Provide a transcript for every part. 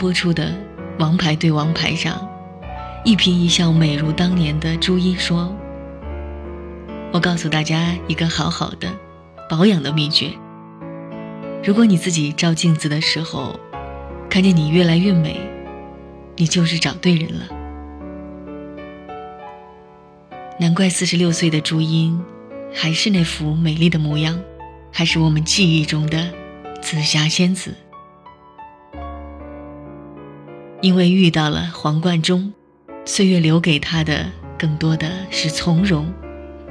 播出的《王牌对王牌》上，一颦一笑美如当年的朱茵说：“我告诉大家一个好好的保养的秘诀。如果你自己照镜子的时候，看见你越来越美，你就是找对人了。难怪四十六岁的朱茵，还是那副美丽的模样，还是我们记忆中的紫霞仙子。因为遇到了黄贯中，岁月留给他的更多的是从容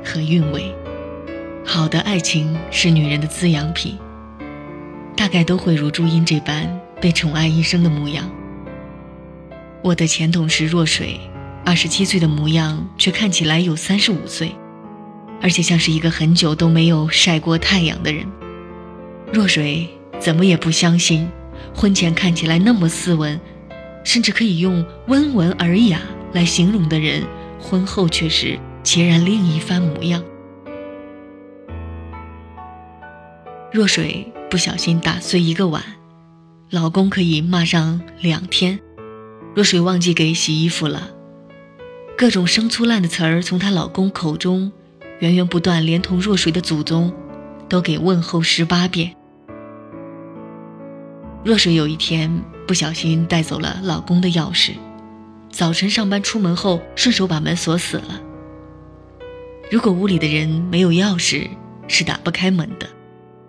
和韵味。好的爱情是女人的滋养品，大概都会如朱茵这般。被宠爱一生的模样。我的前同事若水，二十七岁的模样，却看起来有三十五岁，而且像是一个很久都没有晒过太阳的人。若水怎么也不相信，婚前看起来那么斯文，甚至可以用温文尔雅来形容的人，婚后却是截然另一番模样。若水不小心打碎一个碗。老公可以骂上两天，若水忘记给洗衣服了，各种生粗烂的词儿从她老公口中源源不断，连同若水的祖宗都给问候十八遍。若水有一天不小心带走了老公的钥匙，早晨上班出门后顺手把门锁死了。如果屋里的人没有钥匙，是打不开门的，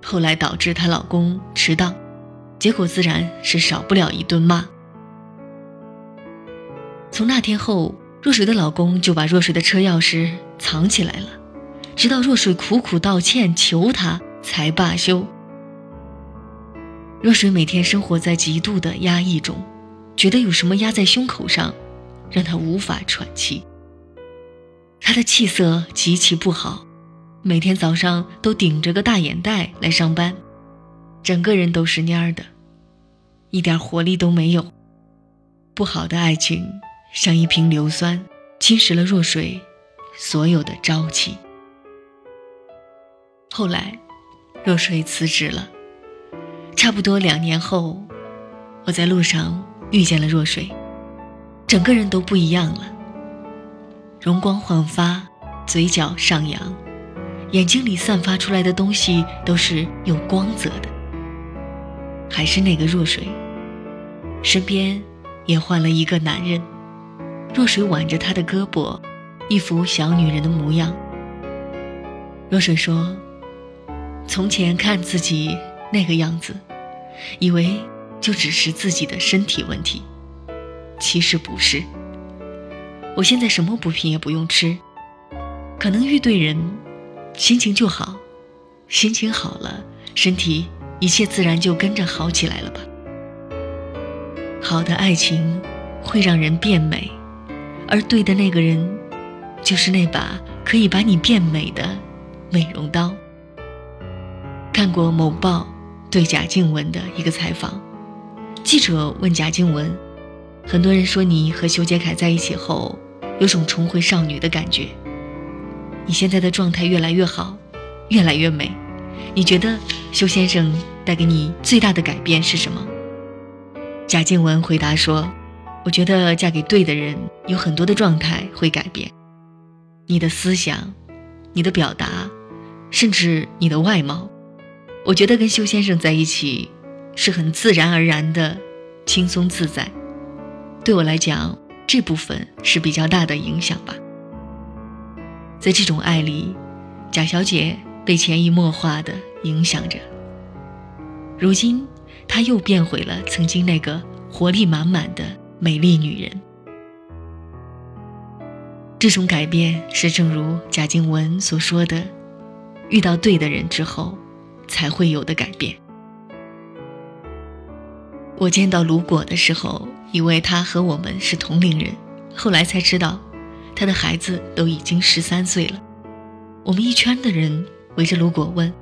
后来导致她老公迟到。结果自然是少不了一顿骂。从那天后，若水的老公就把若水的车钥匙藏起来了，直到若水苦苦道歉求他才罢休。若水每天生活在极度的压抑中，觉得有什么压在胸口上，让她无法喘气。她的气色极其不好，每天早上都顶着个大眼袋来上班。整个人都是蔫儿的，一点活力都没有。不好的爱情像一瓶硫酸，侵蚀了若水所有的朝气。后来，若水辞职了。差不多两年后，我在路上遇见了若水，整个人都不一样了，容光焕发，嘴角上扬，眼睛里散发出来的东西都是有光泽的。还是那个若水，身边也换了一个男人。若水挽着他的胳膊，一副小女人的模样。若水说：“从前看自己那个样子，以为就只是自己的身体问题，其实不是。我现在什么补品也不用吃，可能遇对人，心情就好，心情好了，身体。”一切自然就跟着好起来了吧。好的爱情会让人变美，而对的那个人，就是那把可以把你变美的美容刀。看过某报对贾静雯的一个采访，记者问贾静雯：“很多人说你和修杰楷在一起后，有种重回少女的感觉。你现在的状态越来越好，越来越美。”你觉得修先生带给你最大的改变是什么？贾静雯回答说：“我觉得嫁给对的人，有很多的状态会改变，你的思想，你的表达，甚至你的外貌。我觉得跟修先生在一起，是很自然而然的，轻松自在。对我来讲，这部分是比较大的影响吧。在这种爱里，贾小姐。”被潜移默化的影响着。如今，她又变回了曾经那个活力满满的美丽女人。这种改变是正如贾静雯所说的：“遇到对的人之后，才会有的改变。”我见到卢果的时候，以为他和我们是同龄人，后来才知道，他的孩子都已经十三岁了。我们一圈的人。围着卢果问：“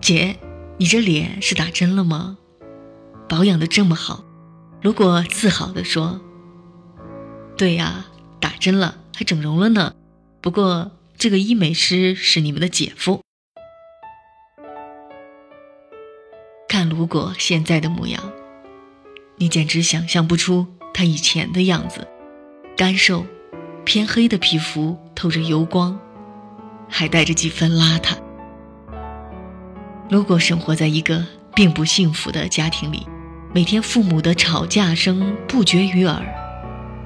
姐，你这脸是打针了吗？保养的这么好？”卢果自豪地说：“对呀，打针了，还整容了呢。不过这个医美师是你们的姐夫。”如果现在的模样，你简直想象不出他以前的样子，干瘦、偏黑的皮肤透着油光，还带着几分邋遢。如果生活在一个并不幸福的家庭里，每天父母的吵架声不绝于耳，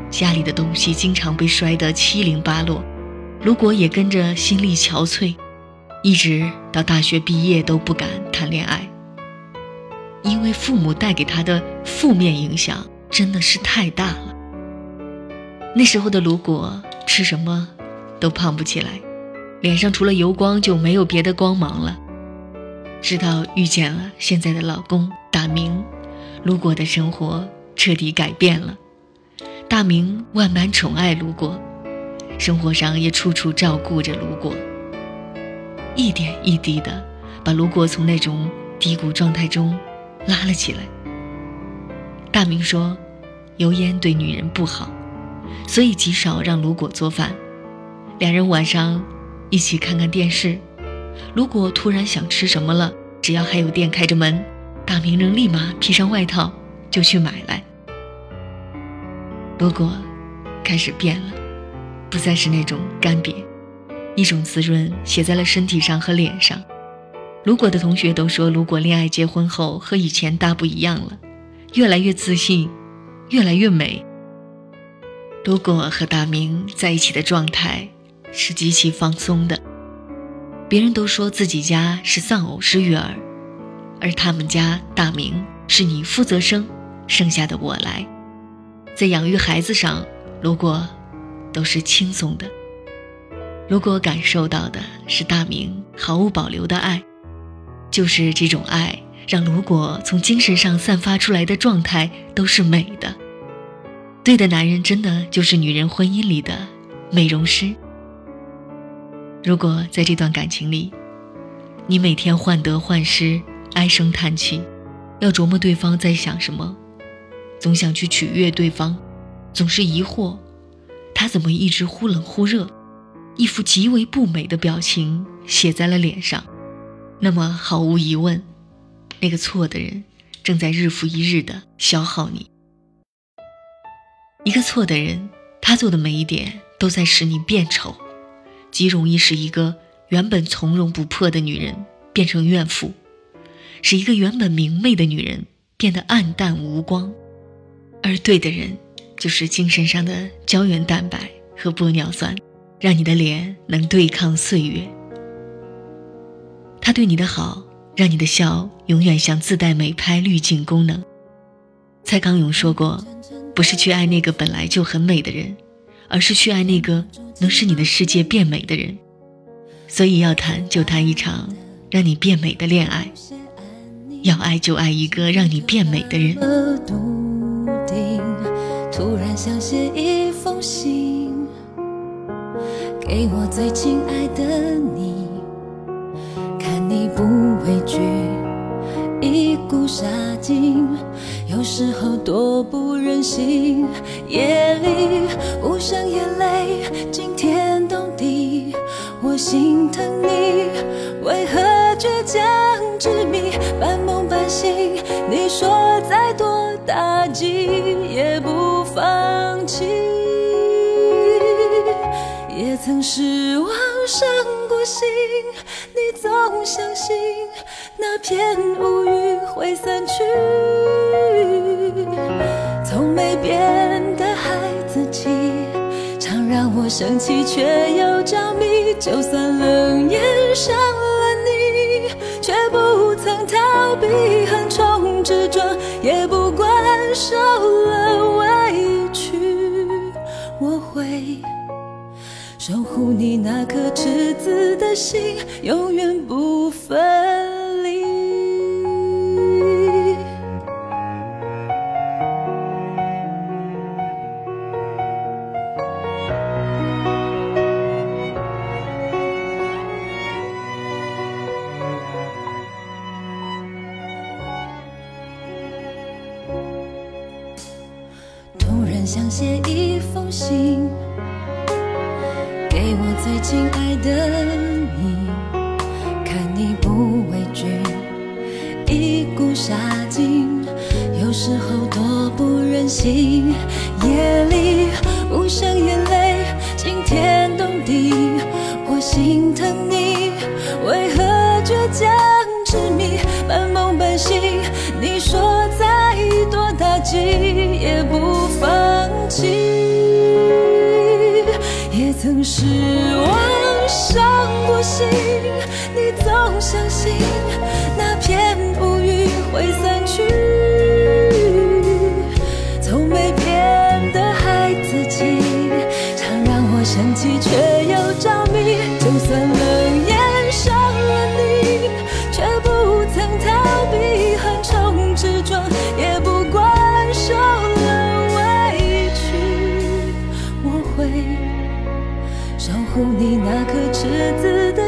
家里的东西经常被摔得七零八落，如果也跟着心力憔悴，一直到大学毕业都不敢谈恋爱。因为父母带给他的负面影响真的是太大了。那时候的卢果吃什么都胖不起来，脸上除了油光就没有别的光芒了。直到遇见了现在的老公大明，卢果的生活彻底改变了。大明万般宠爱卢果，生活上也处处照顾着卢果，一点一滴的把卢果从那种低谷状态中。拉了起来。大明说：“油烟对女人不好，所以极少让卢果做饭。两人晚上一起看看电视。如果突然想吃什么了，只要还有店开着门，大明能立马披上外套就去买来。卢果开始变了，不再是那种干瘪，一种滋润写在了身体上和脸上。”卢果的同学都说，卢果恋爱结婚后和以前大不一样了，越来越自信，越来越美。卢果和大明在一起的状态是极其放松的。别人都说自己家是丧偶式育儿，而他们家大明是你负责生，剩下的我来。在养育孩子上，卢果都是轻松的。如果感受到的是大明毫无保留的爱。就是这种爱，让如果从精神上散发出来的状态都是美的。对的男人，真的就是女人婚姻里的美容师。如果在这段感情里，你每天患得患失、唉声叹气，要琢磨对方在想什么，总想去取悦对方，总是疑惑他怎么一直忽冷忽热，一副极为不美的表情写在了脸上。那么毫无疑问，那个错的人正在日复一日的消耗你。一个错的人，他做的每一点都在使你变丑，极容易使一个原本从容不迫的女人变成怨妇，使一个原本明媚的女人变得暗淡无光。而对的人，就是精神上的胶原蛋白和玻尿酸，让你的脸能对抗岁月。他对你的好，让你的笑永远像自带美拍滤镜功能。蔡康永说过：“不是去爱那个本来就很美的人，而是去爱那个能使你的世界变美的人。”所以要谈就谈一场让你变美的恋爱，要爱就爱一个让你变美的人。突然想写一封信，给我最亲爱的你。不畏惧一股杀劲，有时候多不忍心。夜里无声眼泪惊天动地，我心疼你，为何倔强执迷，半梦半醒？你说再多打击也不放弃，也曾失望伤过心。你总相信那片乌云会散去，从没变的孩子气，常让我生气却又着迷。就算冷眼伤了你，却不曾逃避横冲直撞，也不管受了委的心，永远不分离。突然想写一封信。给我最亲爱的心。夜里无声眼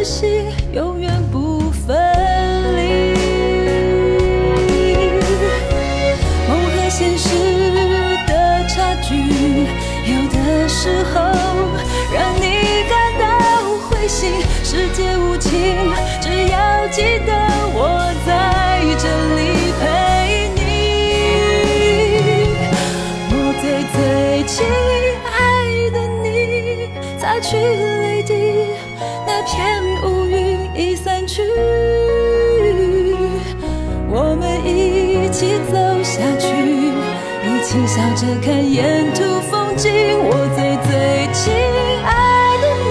心，永远不分离。梦和现实的差距，有的时候让你感到灰心。世界无情，只要记得我在这里陪你。我最最亲擦去泪滴，那片乌云已散去，我们一起走下去，一起笑着看沿途风景。我最最亲爱的你，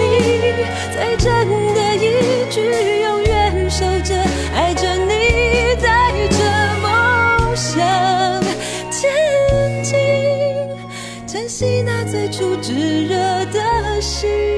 最真的一句，永远守着，爱着你，带着梦想前进，珍惜那最初炙热的心，